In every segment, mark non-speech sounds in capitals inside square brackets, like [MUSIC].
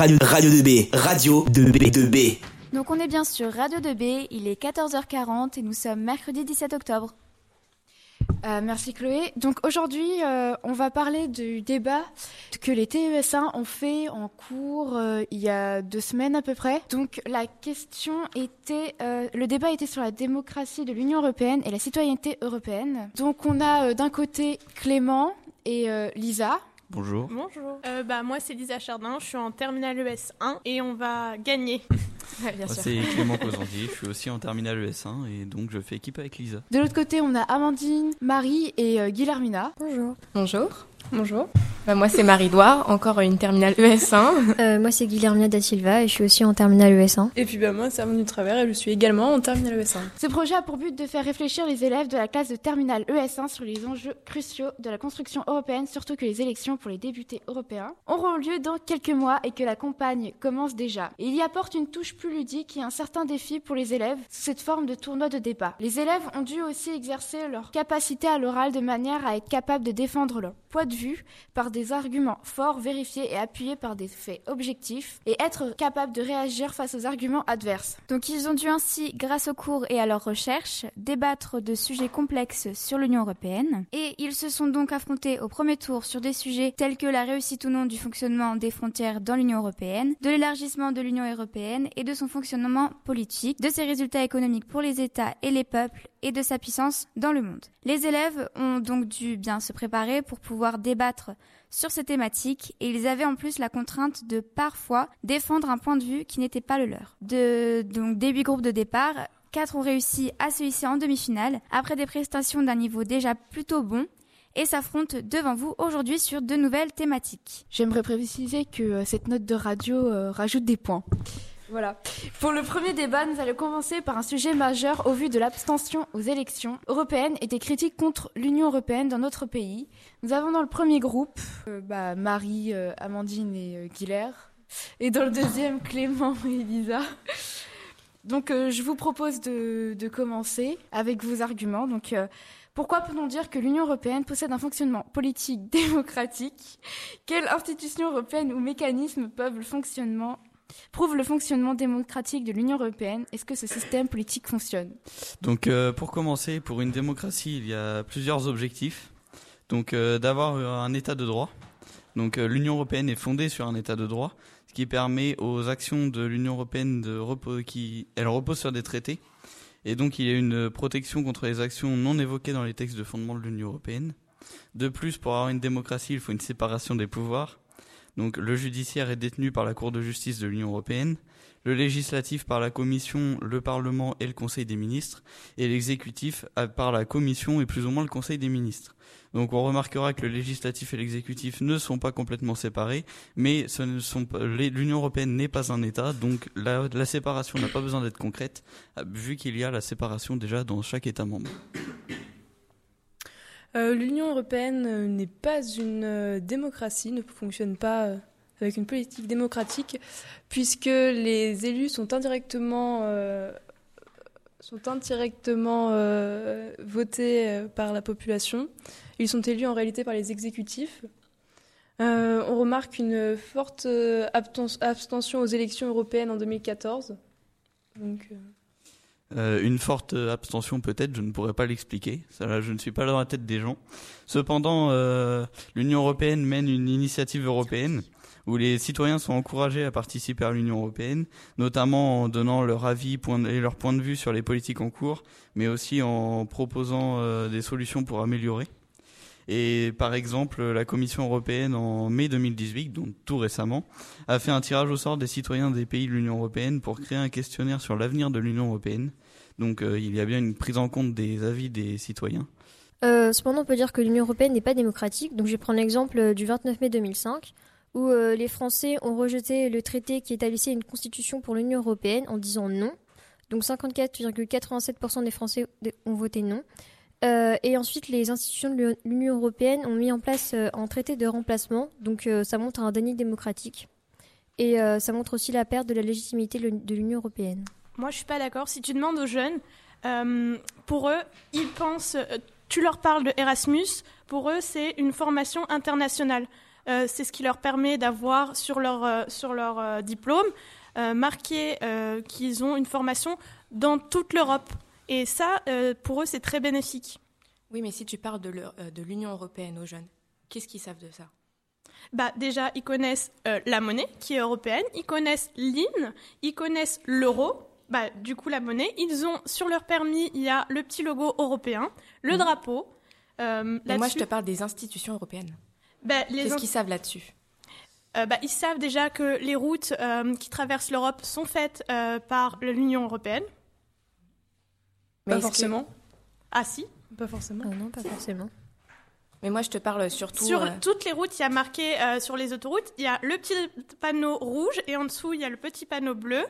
Radio, Radio 2B, Radio 2B, 2B. Donc on est bien sur Radio 2B, il est 14h40 et nous sommes mercredi 17 octobre. Euh, merci Chloé. Donc aujourd'hui, euh, on va parler du débat que les TES1 ont fait en cours euh, il y a deux semaines à peu près. Donc la question était, le débat était sur la démocratie de l'Union européenne et la citoyenneté européenne. Donc on a d'un côté Clément et Lisa. Bonjour. Bonjour. bah, moi, c'est Lisa Chardin, je suis en terminale ES1 et on va gagner. [LAUGHS] c'est [LAUGHS] Clément Cosandi, je suis aussi en terminale ES1 et donc je fais équipe avec Lisa. De l'autre côté, on a Amandine, Marie et euh, Guillermina. Bonjour. Bonjour. Bonjour. Bah, moi, c'est Marie-Doire, encore une terminale ES1. Euh, moi, c'est Guillermina da Silva et je suis aussi en terminale ES1. Et puis, bah, moi, c'est Amandine Travers et je suis également en terminale ES1. Ce projet a pour but de faire réfléchir les élèves de la classe de terminale ES1 sur les enjeux cruciaux de la construction européenne, surtout que les élections pour les députés européens auront lieu dans quelques mois et que la campagne commence déjà. il y apporte une touche plus ludique et un certain défi pour les élèves sous cette forme de tournoi de débat. Les élèves ont dû aussi exercer leur capacité à l'oral de manière à être capables de défendre leur point de par des arguments forts, vérifiés et appuyés par des faits objectifs, et être capable de réagir face aux arguments adverses. Donc ils ont dû ainsi, grâce aux cours et à leurs recherches, débattre de sujets complexes sur l'Union européenne, et ils se sont donc affrontés au premier tour sur des sujets tels que la réussite ou non du fonctionnement des frontières dans l'Union européenne, de l'élargissement de l'Union européenne et de son fonctionnement politique, de ses résultats économiques pour les États et les peuples, et de sa puissance dans le monde. Les élèves ont donc dû bien se préparer pour pouvoir débattre sur ces thématiques et ils avaient en plus la contrainte de parfois défendre un point de vue qui n'était pas le leur. De, donc des huit groupes de départ, quatre ont réussi à se hisser en demi-finale après des prestations d'un niveau déjà plutôt bon et s'affrontent devant vous aujourd'hui sur de nouvelles thématiques. J'aimerais préciser que euh, cette note de radio euh, rajoute des points. Voilà. Pour le premier débat, nous allons commencer par un sujet majeur au vu de l'abstention aux élections européennes et des critiques contre l'Union européenne dans notre pays. Nous avons dans le premier groupe euh, bah, Marie, euh, Amandine et euh, Et dans le deuxième, [LAUGHS] Clément et Elisa. Donc euh, je vous propose de, de, commencer avec vos arguments. Donc pourquoi peut-on dire que l'Union européenne possède un fonctionnement politique [LAUGHS] démocratique? Quelles institutions européennes ou mécanismes peuvent le fonctionnement prouve le fonctionnement démocratique de l'Union européenne. Est-ce que ce système politique fonctionne? Donc, euh, pour commencer, pour une démocratie, il y a plusieurs objectifs. Donc, euh, d'avoir un État de droit. Donc, euh, l'Union européenne est fondée sur un État de droit, ce qui permet aux actions de l'Union européenne de repos elle repose sur des traités. Et donc, il y a une protection contre les actions non évoquées dans les textes de fondement de l'Union européenne. De plus, pour avoir une démocratie, il faut une séparation des pouvoirs. Donc le judiciaire est détenu par la Cour de justice de l'Union européenne, le législatif par la Commission, le Parlement et le Conseil des ministres, et l'exécutif par la Commission et plus ou moins le Conseil des ministres. Donc on remarquera que le législatif et l'exécutif ne sont pas complètement séparés, mais l'Union européenne n'est pas un État, donc la, la séparation n'a pas besoin d'être concrète, vu qu'il y a la séparation déjà dans chaque État membre. Euh, L'Union européenne euh, n'est pas une euh, démocratie, ne fonctionne pas avec une politique démocratique, puisque les élus sont indirectement, sont indirectement votés par la population. Ils sont élus en réalité par les exécutifs. on remarque une forte abstention aux élections européennes en 2014. Donc, euh, une forte abstention peut-être, je ne pourrais pas l'expliquer. Ça, je ne suis pas dans la tête des gens. Cependant, euh, l'Union européenne mène une initiative européenne où les citoyens sont encouragés à participer à l'Union européenne, notamment en donnant leur avis et leur point de vue sur les politiques en cours, mais aussi en proposant euh, des solutions pour améliorer. Et par exemple, la Commission européenne en mai 2018, donc tout récemment, a fait un tirage au sort des citoyens des pays de l'Union européenne pour créer un questionnaire sur l'avenir de l'Union européenne. Donc euh, il y a bien une prise en compte des avis des citoyens. Euh, cependant, on peut dire que l'Union européenne n'est pas démocratique. Donc je vais prendre l'exemple du 29 mai 2005 où euh, les Français ont rejeté le traité qui établissait une constitution pour l'Union européenne en disant non. Donc 54,87% des Français ont voté non. Euh, et ensuite, les institutions de l'Union européenne ont mis en place euh, un traité de remplacement. Donc, euh, ça montre un déni démocratique. Et ça montre aussi la perte de la légitimité de l'Union européenne. Moi, je suis pas d'accord. Si tu demandes aux jeunes, pour eux, ils pensent. tu leur parles de Erasmus. Pour eux, c'est une formation internationale. c'est ce qui leur permet d'avoir sur leur, sur leur diplôme marqué qu'ils ont une formation dans toute l'Europe. Et ça, euh, pour eux, c'est très bénéfique. Oui, mais si tu parles de euh, l'Union européenne aux jeunes, qu'est-ce qu'ils savent de ça? Bah, déjà, ils connaissent euh, la monnaie qui est européenne, ils connaissent l'IN, ils connaissent l'euro. Bah, du coup, la monnaie, ils ont sur leur permis, il y a le petit logo européen, le Mhm. drapeau. Euh, Mais moi, je te parle des institutions européennes. bah, Qu'est-ce qu'ils savent là-dessus? Euh, bah, ils savent déjà que les routes euh, qui traversent l'Europe sont faites euh, par l'Union européenne. Mais Pas que- forcément. Ah si. Pas forcément. Ah non, pas forcément. Mais moi, je te parle surtout. Sur euh, toutes les routes, il y a marqué euh, sur les autoroutes, il y a le petit panneau rouge et en dessous, il y a le petit panneau bleu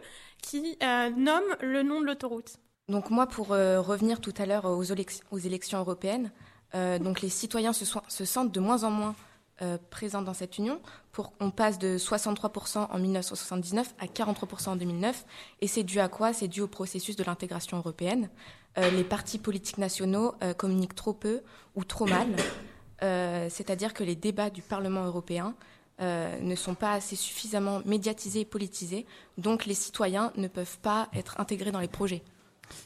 qui euh, nomme le nom de l'autoroute. Donc moi, pour euh, revenir tout à l'heure aux, élec- aux élections européennes, euh, donc les citoyens se, so- se sentent de moins en moins euh, présents dans cette union. Pour on passe de 63% en 1979 à 43% en 2009. Et c'est dû à quoi? C'est dû au processus de l'intégration européenne. Euh, les partis politiques nationaux euh, communiquent trop peu ou trop mal. C'est-à-dire que les débats du Parlement européen ne sont pas assez suffisamment médiatisés et politisés. Donc les citoyens ne peuvent pas être intégrés dans les projets.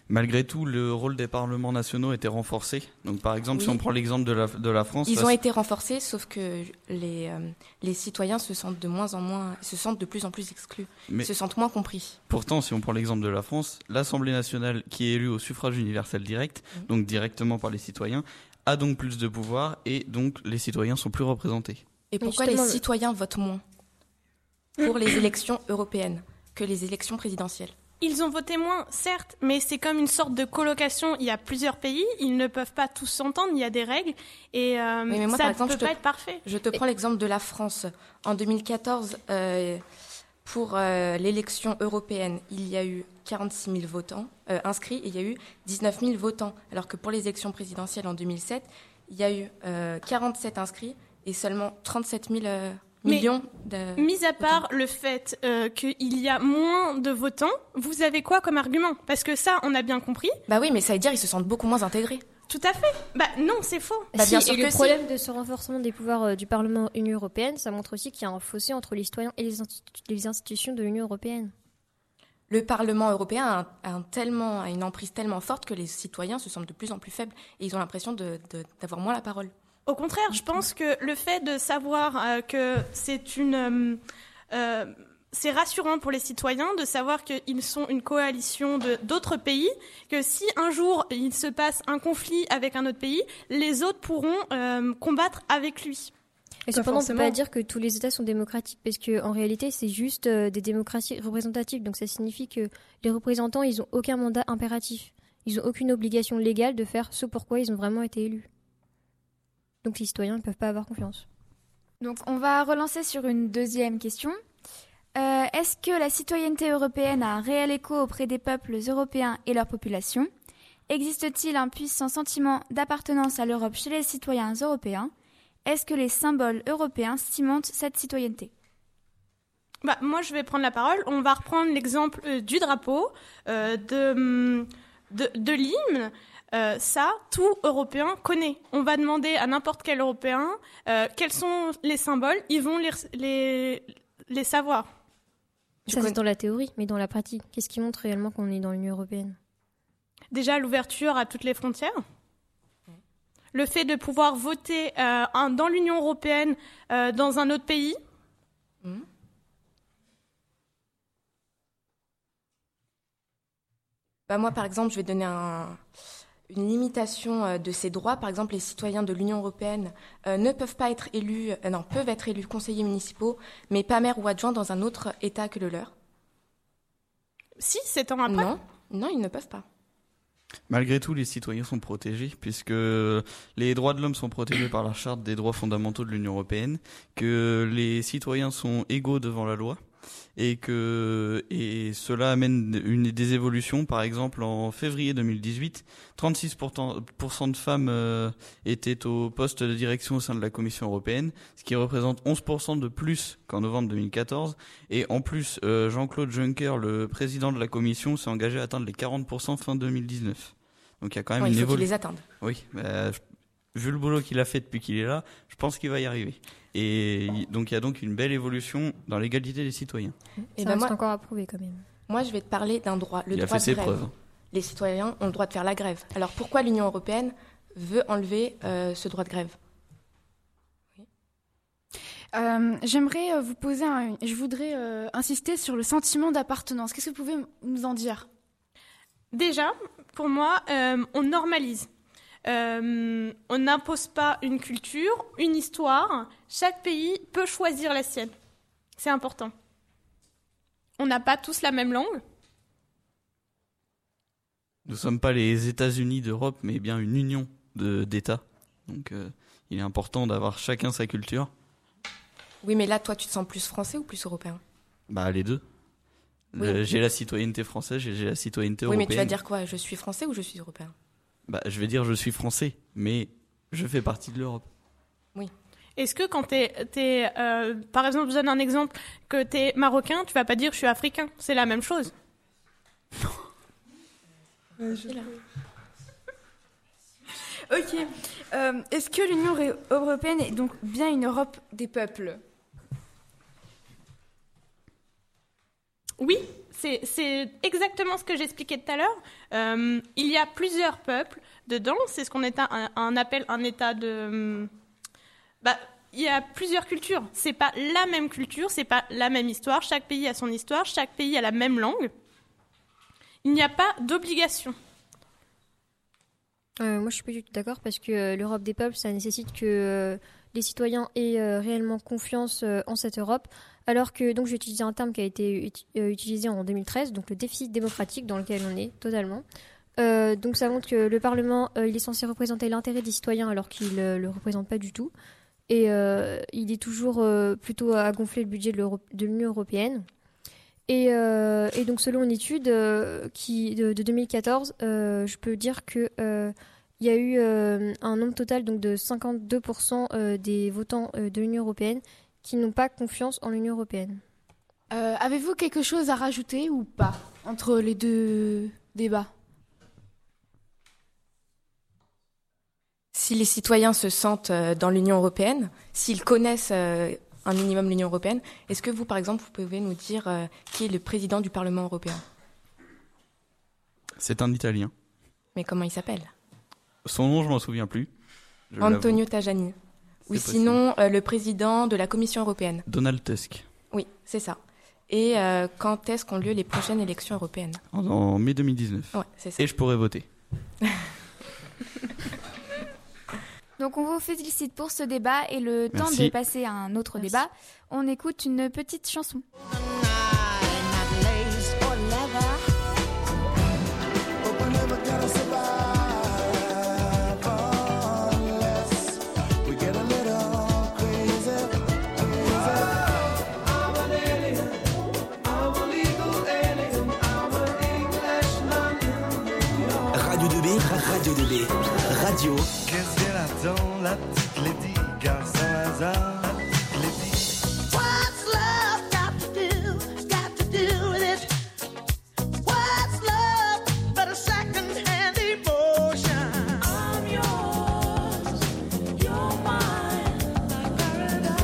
Malgré tout, le rôle des parlements nationaux était renforcé. Donc, par exemple, si on prend l'exemple de la, de la France, Ils ont été renforcés, sauf que les, euh, les citoyens se sentent de moins en moins, se sentent de plus en plus exclus, mais se sentent moins compris. pourtant, si on prend l'exemple de la France, l'Assemblée nationale, qui est élue au suffrage universel direct, donc directement par les citoyens, a donc plus de pouvoir et donc les citoyens sont plus représentés. Et pourquoi les citoyens votent moins pour les élections européennes que les élections présidentielles? Ils ont voté moins, certes, mais c'est comme une sorte de colocation. Il y a plusieurs pays, ils ne peuvent pas tous s'entendre, il y a des règles, et euh, mais moi, ça ne peut je te- pas être parfait. Je te prends l'exemple de la France. En 2014, euh, pour euh, l'élection européenne, il y a eu 46 000 votants inscrits et il y a eu 19 000 votants. Alors que pour les élections présidentielles en 2007, il y a eu euh, 47 inscrits et seulement 37 000 euh, Mais- millions de... Mis à part le fait euh, qu'il y a moins de votants, vous avez quoi comme argument? Parce que ça, on a bien compris. Bah oui, mais ça veut dire qu'ils se sentent beaucoup moins intégrés. Tout à fait. Bah non, c'est faux. Bah, Si, sûr et que le si. problème de ce renforcement des pouvoirs euh, du Parlement Union européenne, ça montre aussi qu'il y a un fossé entre les citoyens et les, institu- les institutions de l'Union européenne. Le Parlement européen a, un- a un tellement, a une emprise tellement forte que les citoyens se sentent de plus en plus faibles et ils ont l'impression de- de- d'avoir moins la parole. Au contraire, je pense que le fait de savoir euh, que c'est une... euh, euh, c'est rassurant pour les citoyens de savoir qu'ils sont une coalition de- d'autres pays, que si un jour il se passe un conflit avec un autre pays, les autres pourront euh, combattre avec lui. Et cependant, on peut pas dire que tous les États sont démocratiques, parce que en réalité, c'est juste euh, des démocraties représentatives. Donc ça signifie que les représentants, ils ont aucun mandat impératif. Ils ont aucune obligation légale de faire ce pourquoi ils ont vraiment été élus. Donc les citoyens ne peuvent pas avoir confiance. Donc on va relancer sur une deuxième question. Euh, Est-ce que la citoyenneté européenne a un réel écho auprès des peuples européens et leur population Existe-t-il un puissant sentiment d'appartenance à l'Europe chez les citoyens européens? Est-ce que les symboles européens cimentent cette citoyenneté? Bah, moi, je vais prendre la parole. On va reprendre l'exemple euh, du drapeau, euh, de, de, de l'hymne. Euh, ça, tout Européen connaît. On va demander à n'importe quel Européen euh, quels sont les symboles. Ils vont les, les, les savoir. Ça, connais- c'est dans la théorie, mais dans la pratique, qu'est-ce qui montre réellement qu'on est dans l'Union européenne? Déjà, l'ouverture à toutes les frontières. Le fait de pouvoir voter euh, un- dans l'Union européenne, euh, dans un autre pays. Bah moi, par exemple, je vais donner un- une limitation euh, de ces droits. Par exemple, les citoyens de l'Union européenne euh, ne peuvent pas être élus, euh, non, peuvent être élus conseillers municipaux, mais pas maires ou adjoints dans un autre État que le leur. Si, c'est en après? Non, non, ils ne peuvent pas. Malgré tout, les citoyens sont protégés puisque les droits de l'homme sont protégés par la charte des droits fondamentaux de l'Union européenne, que les citoyens sont égaux devant la loi et que et cela amène une des évolutions. Par exemple, en février 2018, 36% de femmes euh, étaient au poste de direction au sein de la Commission européenne, ce qui représente 11% de plus qu'en novembre 2014. Et en plus, euh, Jean-Claude Juncker, le président de la Commission, s'est engagé à atteindre les 40% fin 2019. Donc il y a quand même Non, une il faut évolution. les attendent. Oui, bah, vu le boulot qu'il a fait depuis qu'il est là, je pense qu'il va y arriver. Et donc il y a donc une belle évolution dans l'égalité des citoyens. Et Ça ben reste moi, encore à prouver quand même. moi, je vais te parler d'un droit, le il a droit fait de ses grève. preuves. Les citoyens ont le droit de faire la grève. Alors pourquoi l'Union européenne veut enlever euh, ce droit de grève? Euh, J'aimerais euh, vous poser un. Je voudrais euh, insister sur le sentiment d'appartenance. Qu'est-ce que vous pouvez nous en dire? Déjà, pour moi, euh, on normalise. Euh, on n'impose pas une culture, une histoire. Chaque pays peut choisir la sienne. C'est important. On n'a pas tous la même langue. Nous sommes pas les États-Unis d'Europe, mais bien une union de- d'États. Donc euh, il est important d'avoir chacun sa culture. Oui, mais là, toi, tu te sens plus français ou plus européen? Bah les deux. Oui. J'ai la citoyenneté française, j'ai j'ai la citoyenneté Oui, mais européenne. tu vas dire quoi? Je suis français ou je suis européen? Bah je vais dire je suis français, mais je fais partie de l'Europe. Est-ce que quand tu es, par exemple, je donne un exemple, que tu es marocain, tu vas pas dire je suis africain. C'est la même chose. Ok. Euh, Est-ce que l'Union européenne est donc bien une Europe des peuples? Oui, c'est exactement ce que j'expliquais tout à l'heure. Euh, il y a plusieurs peuples dedans. C'est ce qu'on un, appelle un état de. Bah, il y a plusieurs cultures. C'est pas la même culture, c'est pas la même histoire. Chaque pays a son histoire, chaque pays a la même langue. Il n'y a pas d'obligation. Euh, moi, je suis pas du tout d'accord parce que euh, l'Europe des peuples, ça nécessite que les citoyens aient réellement confiance en cette Europe. Alors que, donc, j'ai utilisé un terme qui a été euh, utilisé en 2013, donc le déficit démocratique dans lequel on est totalement. Euh, donc, ça montre que le Parlement, euh, est censé représenter l'intérêt des citoyens alors qu'il ne le représente pas du tout. Et il est toujours plutôt à gonfler le budget de l'Union européenne. Et, donc, selon une étude qui, de, de 2014, euh, je peux dire que il y a eu un nombre total donc, de 52% euh, des votants de l'Union européenne qui n'ont pas confiance en l'Union européenne. Euh, Avez-vous quelque chose à rajouter ou pas entre les deux débats? Si les citoyens se sentent euh, dans l'Union européenne, s'ils connaissent euh, un minimum l'Union européenne, est-ce que vous, par exemple, vous pouvez nous dire qui est le président du Parlement européen? C'est un Italien. Mais comment il s'appelle? Son nom, je m'en souviens plus. Je. Antonio Tajani. Ou sinon, euh, le président de la Commission européenne. Donald Tusk. Oui, c'est ça. Et euh, quand est-ce qu'ont lieu les prochaines élections européennes? En, en mai 2019. Ouais, c'est ça. Et je pourrais voter. [LAUGHS] Donc on vous félicite pour ce débat et le temps de passer à un autre débat, on écoute une petite chanson. Ra- Radio 2B, Radio Qu'est-ce qu'elle attend, la petite Lady Car sans hasard, la petite Lady What's love got to do? Got to do with it? What's love but a second-hand emotion? I'm yours, you're mine, like paradise.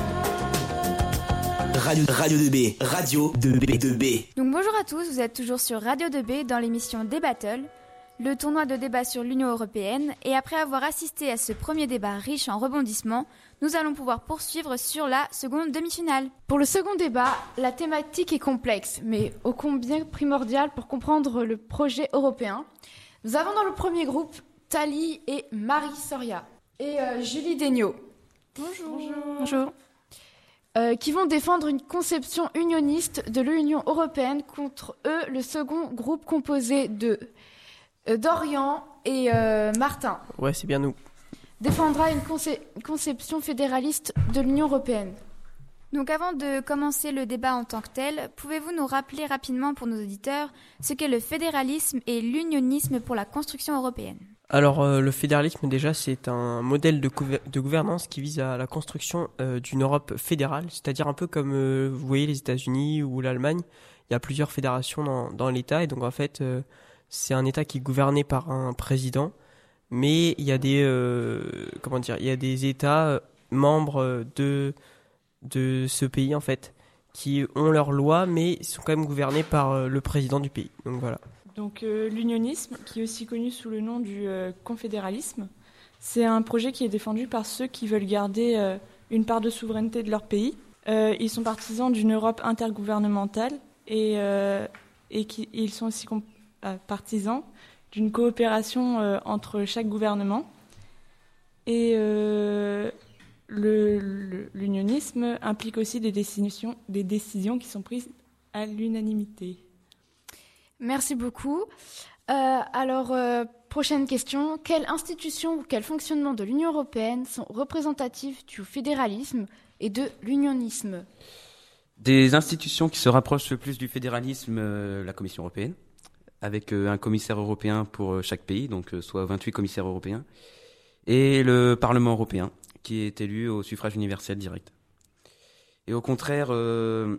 Radio, Radio 2B, Radio 2B, 2B. Donc bonjour à tous, vous êtes toujours sur Radio 2B dans l'émission Des Battles, le tournoi de débat sur l'Union européenne. Et après avoir assisté à ce premier débat riche en rebondissements, nous allons pouvoir poursuivre sur la seconde demi-finale. Pour le second débat, la thématique est complexe, mais ô combien primordiale pour comprendre le projet européen. Nous avons dans le premier groupe Tali et Marie Soria et euh, Julie Degnaud. Bonjour. Bonjour. Euh, qui vont défendre une conception unioniste de l'Union européenne contre eux, le second groupe composé de euh, Dorian et euh, Martin Ouais, c'est bien nous. défendra une conce- conception fédéraliste de l'Union européenne. Donc avant de commencer le débat en tant que tel, pouvez-vous nous rappeler rapidement pour nos auditeurs ce qu'est le fédéralisme et l'unionisme pour la construction européenne? Alors, euh, le fédéralisme, déjà, c'est un modèle de, gouvernance qui vise à la construction euh, d'une Europe fédérale, c'est-à-dire un peu comme euh, vous voyez les États-Unis ou l'Allemagne. Il y a plusieurs fédérations dans, dans l'État, et donc en fait, euh, c'est un État qui est gouverné par un président, mais il y a des euh, comment dire, il y a des États euh, membres de de ce pays en fait qui ont leurs lois, mais sont quand même gouvernés par euh, le président du pays. Donc voilà. Donc euh, l'unionisme, qui est aussi connu sous le nom du euh, confédéralisme, c'est un projet qui est défendu par ceux qui veulent garder euh, une part de souveraineté de leur pays. Euh, ils sont partisans d'une Europe intergouvernementale et, euh, et ils sont aussi euh, partisans d'une coopération euh, entre chaque gouvernement. Et euh, le- le- l'unionisme implique aussi des décisions, des décisions qui sont prises à l'unanimité. Merci beaucoup. Euh, alors, euh, prochaine question. Quelles institutions ou quels fonctionnements de l'Union européenne sont représentatifs du fédéralisme et de l'unionisme? Des institutions qui se rapprochent le plus du fédéralisme, euh, la Commission européenne, avec euh, un commissaire européen pour euh, chaque pays, donc euh, soit 28 commissaires européens, et le Parlement européen, qui est élu au suffrage universel direct. Et au contraire, que-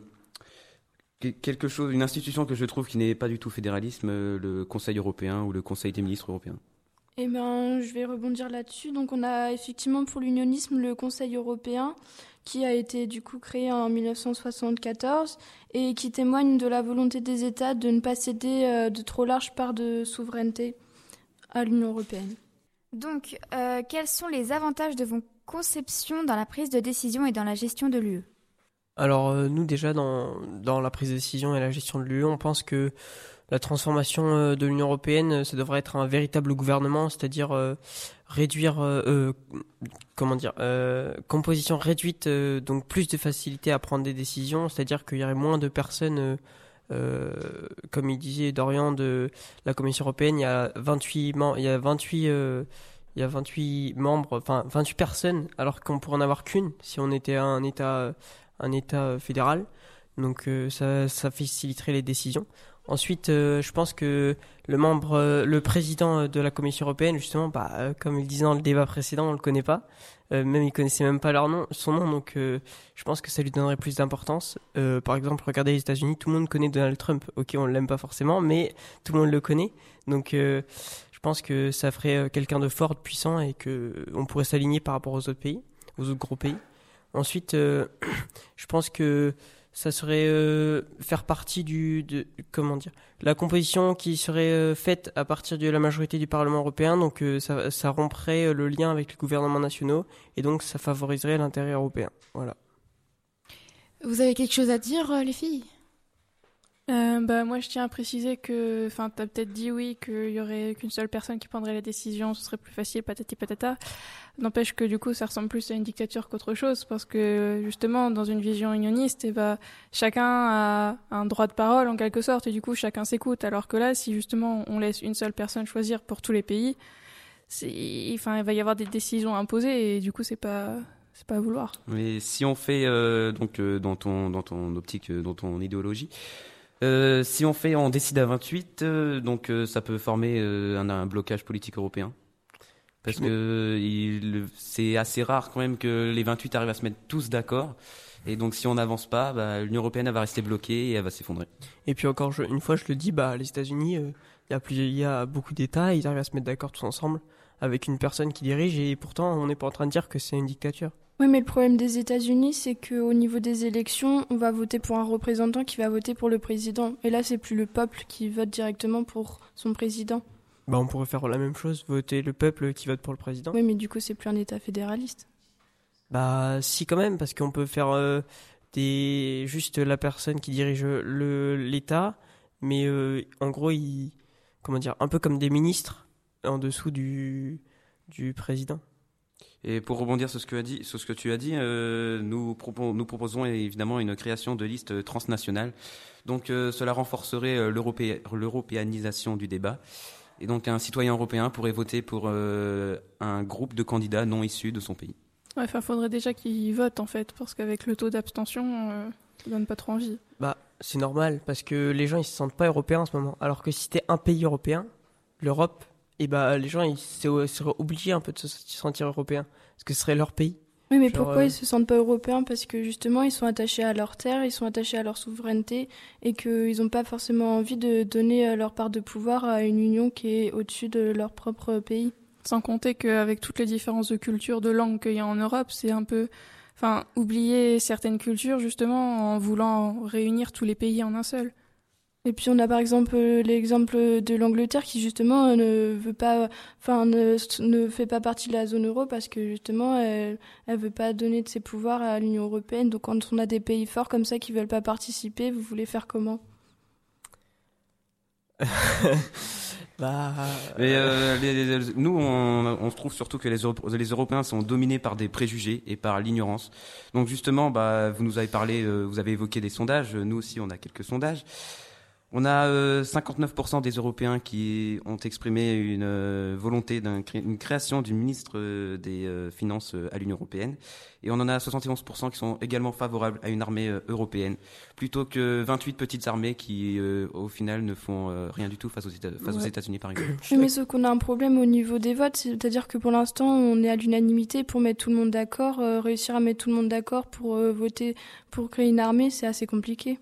quelque chose, une institution que je trouve qui n'est pas du tout fédéralisme, le Conseil européen ou le Conseil des ministres européens. Eh ben, je vais rebondir là-dessus. Donc, on a effectivement pour l'unionisme le Conseil européen qui a été du coup créé en 1974 et qui témoigne de la volonté des États de ne pas céder euh, de trop larges parts de souveraineté à l'Union européenne. Donc, euh, quels sont les avantages de vos conceptions dans la prise de décision et dans la gestion de l'UE Alors euh, nous déjà dans, dans la prise de décision et la gestion de l'UE, on pense que la transformation euh, de l'Union européenne, euh, ça devrait être un véritable gouvernement, c'est-à-dire euh, réduire, comment dire, composition réduite, donc plus de facilité à prendre des décisions, c'est-à-dire qu'il y aurait moins de personnes, euh, comme il disait Dorian de la Commission européenne, il y a 28, mem- il y a 28 il y a 28 membres, enfin 28 personnes, alors qu'on pourrait en avoir qu'une si on était un État, un État fédéral. Donc euh, ça, ça faciliterait les décisions. Ensuite, euh, je pense que le membre, euh, le président euh, de la Commission européenne, justement, bah, comme il disait dans le débat précédent, on le connaît pas. Même il connaissait même pas leur nom, son nom. Donc, je pense que ça lui donnerait plus d'importance. Par exemple, regardez les États-Unis, tout le monde connaît Donald Trump. Ok, on l'aime pas forcément, mais tout le monde le connaît. Donc, je pense que ça ferait quelqu'un de fort, de puissant, et que on pourrait s'aligner par rapport aux autres pays, aux autres gros pays. Ensuite, [CLEARS THROAT] je pense que ça serait euh, faire partie du de, comment dire la composition qui serait euh, faite à partir de la majorité du Parlement européen. Donc euh, ça, ça romprait euh, le lien avec les gouvernements nationaux et donc ça favoriserait l'intérêt européen. Voilà. Vous avez quelque chose à dire, euh, les filles? Euh, bah, moi, je tiens à préciser que, enfin, t'as peut-être dit oui, qu'il y aurait qu'une seule personne qui prendrait la décision, ce serait plus facile, patati patata. N'empêche que du coup, ça ressemble plus à une dictature qu'autre chose, parce que justement, dans une vision unioniste, et bah, chacun a un droit de parole en quelque sorte, et du coup, chacun s'écoute. Alors que là, si justement on laisse une seule personne choisir pour tous les pays, enfin, il va y avoir des décisions imposées, et du coup, c'est pas, c'est pas à vouloir. Mais si on fait euh, donc euh, dans ton dans ton optique, euh, dans ton idéologie, euh, si on fait on décide à 28, euh, donc euh, ça peut former euh, un, un blocage politique européen. Parce Je que c'est assez rare quand même que les 28 arrivent à se mettre tous d'accord. Et donc si on n'avance pas, bah, l'Union européenne elle va rester bloquée et elle va s'effondrer. et puis encore je- une fois je le dis bah les États-Unis euh, il y a plus il y a beaucoup d'États ils arrivent à se mettre d'accord tous ensemble avec une personne qui dirige et pourtant on n'est pas en train de dire que c'est une dictature Oui, mais le problème des États-Unis, c'est qu'au niveau des élections, on va voter pour un représentant qui va voter pour le président. Et là, c'est plus le peuple qui vote directement pour son président. bah on pourrait faire la même chose voter le peuple qui vote pour le président Oui, mais du coup, c'est plus un État fédéraliste. Bah si quand même parce qu'on peut faire euh, des juste la personne qui dirige l'État, mais euh, en gros il comment dire un peu comme des ministres en dessous du du président. Et pour rebondir sur ce que, a dit, sur ce que tu as dit, euh, nous, propo- nous proposons évidemment une création de listes transnationales. Donc euh, cela renforcerait euh, l'europé- l'européanisation du débat. Et donc un citoyen européen pourrait voter pour euh, un groupe de candidats non issus de son pays. Ouais, enfin, faudrait déjà qu'ils votent, en fait, parce qu'avec le taux d'abstention, euh, ça donne pas trop envie. Bah c'est normal parce que les gens ils se sentent pas européens en ce moment. Alors que si t'es un pays européen, l'Europe, et bah les gens ils se- seraient obligés un peu de se sentir européens parce que ce serait leur pays. Oui, mais Genre, pourquoi euh, ils se sentent pas européens? Parce que justement, ils sont attachés à leur terre, ils sont attachés à leur souveraineté, et qu'ils n'ont pas forcément envie de donner euh, leur part de pouvoir à une union qui est au-dessus de leur propre pays. Sans compter qu'avec toutes les différences de culture, de langue qu'il y a en Europe, c'est un peu, enfin, oublier certaines cultures justement en voulant réunir tous les pays en un seul. Et puis on a par exemple euh, l'exemple de l'Angleterre qui justement euh, ne veut pas, enfin ne, ne fait pas partie de la zone euro parce que justement elle, elle veut pas donner de ses pouvoirs à l'Union européenne. Donc quand on a des pays forts comme ça qui veulent pas participer, vous voulez faire comment? [LAUGHS] Bah, Mais euh, les- les- nous, on, on se trouve surtout que les, les Européens sont dominés par des préjugés et par l'ignorance. Donc justement, bah, vous nous avez parlé, euh, vous avez évoqué des sondages. Nous aussi, on a quelques sondages. On a euh, 59% des Européens qui ont exprimé une euh, volonté d'une création du ministre euh, des euh, Finances euh, à l'Union européenne. Et on en a 71% qui sont également favorables à une armée européenne, plutôt que 28 petites armées qui, euh, au final, ne font rien du tout face aux face. États-Unis, par exemple. Oui, mais sauf qu'on a un problème au niveau des votes, c'est-à-dire que pour l'instant, on est à l'unanimité pour mettre tout le monde d'accord. euh, réussir à mettre tout le monde d'accord pour voter pour créer une armée, c'est assez compliqué.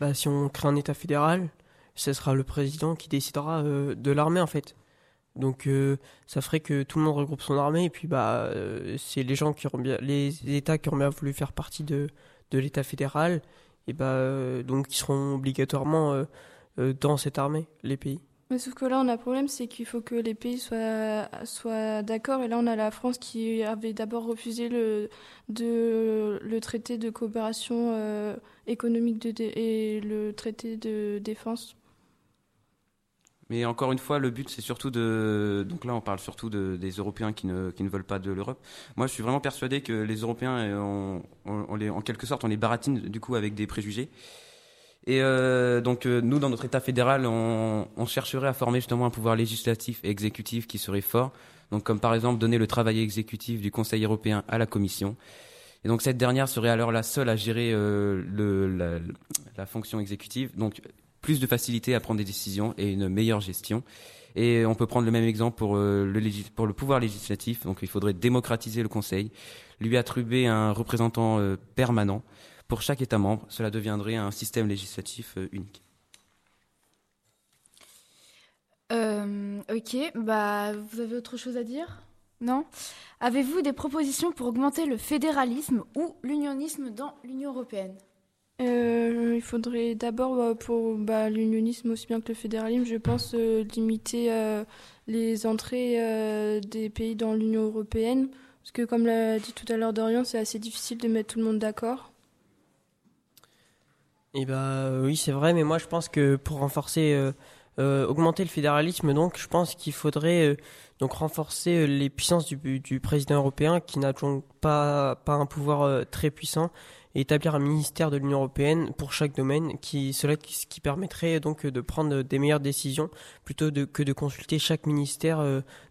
Bah, si on crée un État fédéral, ce sera le président qui décidera euh, de l'armée en fait. Donc euh, ça ferait que tout le monde regroupe son armée et puis bah euh, c'est les gens qui auront bien les États qui auront bien voulu faire partie de l'État fédéral et bah donc ils seront obligatoirement dans cette armée les pays. Mais sauf que là, on a un problème, c'est qu'il faut que les pays soient, soient d'accord. Et là, on a la France qui avait d'abord refusé le, de, le traité de coopération euh, économique de, et le traité de défense. Mais encore une fois, le but, c'est surtout de. Donc là, on parle surtout de, des Européens qui ne, qui ne veulent pas de l'Europe. Moi, je suis vraiment persuadé que les Européens, euh, on les, en quelque sorte, on les baratine du coup avec des préjugés. Et euh, donc, euh, nous, dans notre État fédéral, on, chercherait à former justement un pouvoir législatif et exécutif qui serait fort. Donc, comme par exemple, donner le travail exécutif du Conseil européen à la Commission. Et donc, cette dernière serait alors la seule à gérer euh, la, fonction exécutive. Donc, plus de facilité à prendre des décisions et une meilleure gestion. Et on peut prendre le même exemple pour, le, pour le pouvoir législatif. Donc il faudrait démocratiser le Conseil, lui attribuer un représentant permanent pour chaque État membre. Cela deviendrait un système législatif euh, unique. Euh, ok, bah vous avez autre chose à dire? Non? Avez-vous des propositions pour augmenter le fédéralisme ou l'unionisme dans l'Union européenne? Euh, il faudrait d'abord, bah, pour bah, l'unionisme aussi bien que le fédéralisme, je pense, euh, limiter euh, les entrées euh, des pays dans l'Union européenne. Parce que, comme l'a dit tout à l'heure Dorian, c'est assez difficile de mettre tout le monde d'accord. Et bah oui, c'est vrai, mais moi je pense que pour renforcer, euh, euh, augmenter le fédéralisme, donc je pense qu'il faudrait euh, donc renforcer les puissances du, président européen qui n'a donc pas un pouvoir très puissant et établir un ministère de l'Union européenne pour chaque domaine qui cela qui, qui permettrait donc de prendre des meilleures décisions plutôt que de consulter chaque ministère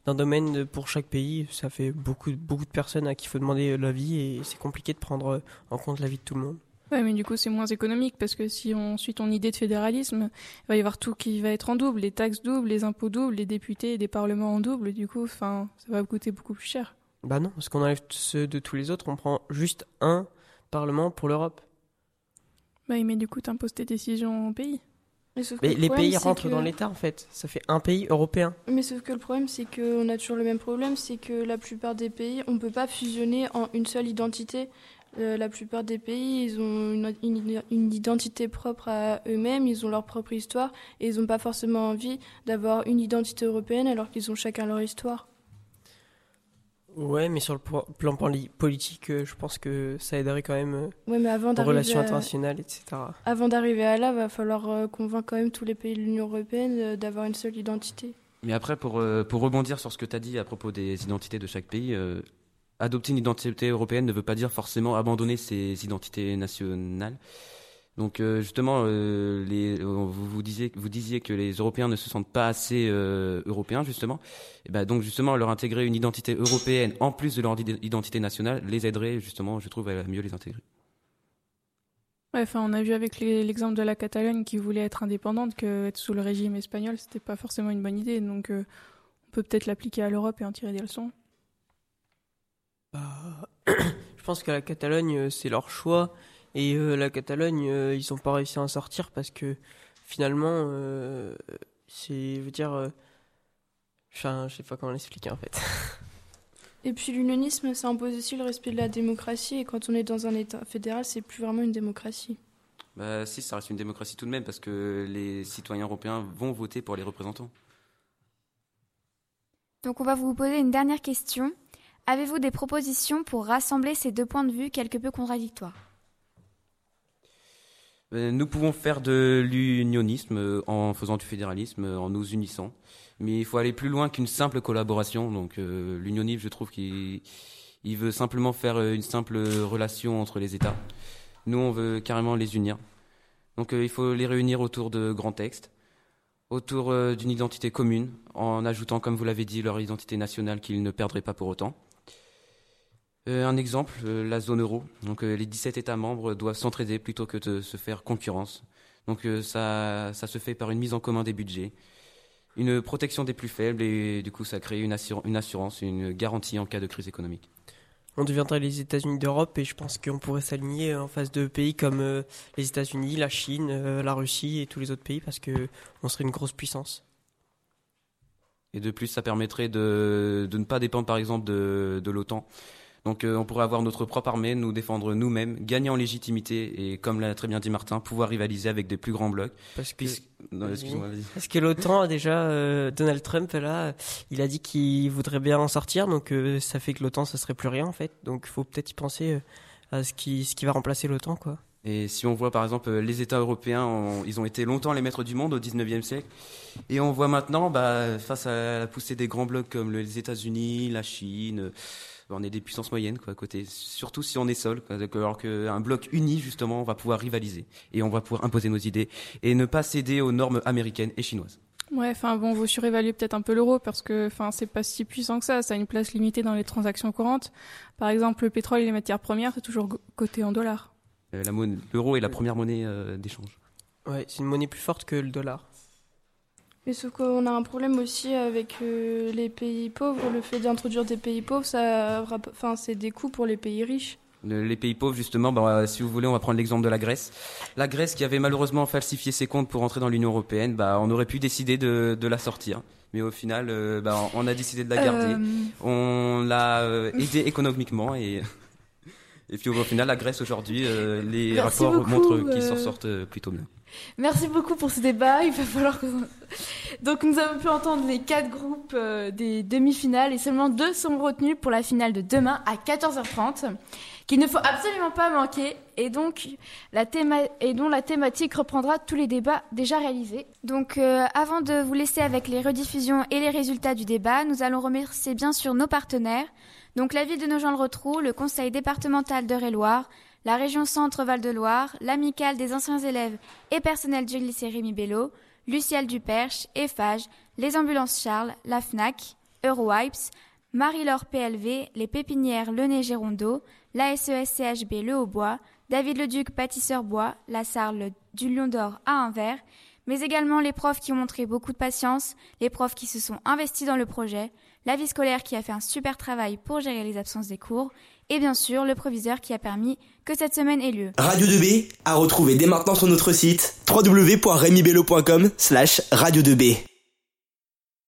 d'un domaine pour chaque pays. Ça fait beaucoup beaucoup de personnes à qui il faut demander l'avis et c'est compliqué de prendre en compte l'avis de tout le monde. Ouais, mais du coup, c'est moins économique parce que si on suit ton idée de fédéralisme, il va y avoir tout qui va être en double, les taxes doubles, les impôts doubles, les députés et des parlements en double. Du coup, enfin, ça va coûter beaucoup plus cher. Bah non, parce qu'on enlève ceux de tous les autres, on prend juste un parlement pour l'Europe. Bah, mais du coup, t'imposes tes décisions au pays. Mais, sauf que Mais le les problème, pays rentrent que- dans l'État en fait. Ça fait un pays européen. Mais sauf que le problème, c'est qu'on a toujours le même problème, c'est que la plupart des pays, on ne peut pas fusionner en une seule identité. Euh, la plupart des pays, ils ont une, une- une identité propre à eux-mêmes, ils ont leur propre histoire, et ils n'ont pas forcément envie d'avoir une identité européenne alors qu'ils ont chacun leur histoire. Ouais, mais sur le plan poli- politique, euh, je pense que ça aiderait quand même euh, Ouais, mais avant aux d'arriver relations à- internationales, etc. Avant d'arriver à là, va falloir convaincre quand même tous les pays de l'Union européenne d'avoir une seule identité. Mais après, pour, pour rebondir sur ce que tu as dit à propos des identités de chaque pays, euh, adopter une identité européenne ne veut pas dire forcément abandonner ses identités nationales. Donc euh, justement, euh, euh, vous, disiez, que les Européens ne se sentent pas assez européens, justement. Et ben, donc justement, leur intégrer une identité européenne en plus de leur id- identité nationale les aiderait justement, je trouve, à mieux les intégrer. Enfin, on a vu avec l'exemple de la Catalogne qui voulait être indépendante que être sous le régime espagnol, c'était pas forcément une bonne idée. Donc, on peut peut-être l'appliquer à l'Europe et en tirer des leçons. Bah, [CLEARS THROAT] je pense que la Catalogne, euh, c'est leur choix. Et euh, la Catalogne, euh, ils n'ont pas réussi à en sortir parce que finalement, euh, c'est, je veux dire, euh, Enfin, je sais pas comment l'expliquer en fait. [LAUGHS] Et puis l'unionisme, ça impose aussi le respect de la démocratie. Et quand on est dans un État fédéral, c'est plus vraiment une démocratie. Bah si, ça reste une démocratie tout de même parce que les citoyens européens vont voter pour les représentants. Donc on va vous poser une dernière question. Avez-vous des propositions pour rassembler ces deux points de vue quelque peu contradictoires? Euh, Nous pouvons faire de l'unionisme euh, en faisant du fédéralisme, euh, en nous unissant. Mais il faut aller plus loin qu'une simple collaboration. Donc euh, l'unionisme, je trouve qu'il il veut simplement faire une simple relation entre les États. Nous, on veut carrément les unir. Donc il faut les réunir autour de grands textes, autour d'une identité commune, en ajoutant, comme vous l'avez dit, leur identité nationale qu'ils ne perdraient pas pour autant. Euh, un exemple, euh, la zone euro. Donc euh, les 17 États membres doivent s'entraider plutôt que de se faire concurrence. Donc euh, ça, ça se fait par une mise en commun des budgets, une protection des plus faibles et du coup ça crée une, assur- une assurance, une garantie en cas de crise économique. On deviendrait les États-Unis d'Europe et je pense qu'on pourrait s'aligner en face de pays comme les États-Unis, la Chine, la Russie et tous les autres pays parce que on serait une grosse puissance. Et de plus, ça permettrait de, de ne pas dépendre par exemple de, de l'OTAN. Donc euh, on pourrait avoir notre propre armée, nous défendre nous-mêmes, gagner en légitimité et comme l'a très bien dit Martin, pouvoir rivaliser avec des plus grands blocs. Parce que, Non. Parce que l'OTAN déjà euh, Donald Trump là, il a dit qu'il voudrait bien en sortir, donc euh, ça fait que l'OTAN ça serait plus rien en fait. Donc il faut peut-être y penser euh, à ce qui ce qui va remplacer l'OTAN quoi. Et si on voit par exemple euh, les États européens, ils ont été longtemps les maîtres du monde au 19e siècle. Et on voit maintenant, bah, face à la poussée des grands blocs comme les États-Unis, la Chine, on est des puissances moyennes quoi, à côté. Surtout si on est seul, quoi. Alors qu'un bloc uni, justement, on va pouvoir rivaliser. Et on va pouvoir imposer nos idées et ne pas céder aux normes américaines et chinoises. Ouais, enfin bon, vous surévaluez peut-être un peu l'euro parce que, enfin, c'est pas si puissant que ça. Ça a une place limitée dans les transactions courantes. Par exemple, le pétrole et les matières premières, c'est toujours coté en dollars. Euh, la monnaie- L'euro est la première monnaie euh, d'échange. Ouais, c'est une monnaie plus forte que le dollar. Mais sauf qu'on a un problème aussi avec euh, les pays pauvres. Le fait d'introduire des pays pauvres, ça, enfin, c'est des coûts pour les pays riches. Le- Les pays pauvres, justement, bah, si vous voulez, on va prendre l'exemple de la Grèce. La Grèce qui avait malheureusement falsifié ses comptes pour entrer dans l'Union européenne, bah, on aurait pu décider de, de la sortir. Mais au final, euh, bah, on a décidé de la garder. Euh, On l'a euh, aidé [LAUGHS] économiquement et, et puis au final, la Grèce aujourd'hui, euh, les Merci rapports beaucoup, montrent qu'ils s'en euh, sortent euh, plutôt bien. Merci beaucoup pour ce débat. Il va falloir. Donc nous avons pu entendre les quatre groupes euh, des demi-finales et seulement deux sont retenus pour la finale de demain à 14h30, qu'il ne faut absolument pas manquer et donc la dont la thématique reprendra tous les débats déjà réalisés. Donc, euh, avant de vous laisser avec les rediffusions et les résultats du débat, nous allons remercier bien sûr nos partenaires. Donc, la ville de Nogent-le-Rotrou, le conseil départemental d'Eure-et-Loire, la région Centre-Val de Loire, l'amicale des anciens élèves et personnels du lycée Rémi Bello, Lucial Duperche, EFAGE, les ambulances Charles, la FNAC, Eurowipes, Marie-Laure PLV, les pépinières Le Nez Gérondeau, la SESCHB Le Hautbois, David Leduc Pâtisseur Bois, la Sarle du Lion d'Or à Anvers, mais également les profs qui ont montré beaucoup de patience, les profs qui se sont investis dans le projet, la vie scolaire qui a fait un super travail pour gérer les absences des cours, et bien sûr le proviseur qui a permis que cette semaine ait lieu. Radio 2B à retrouver dès maintenant sur notre site www.remibello.com slash radio 2B.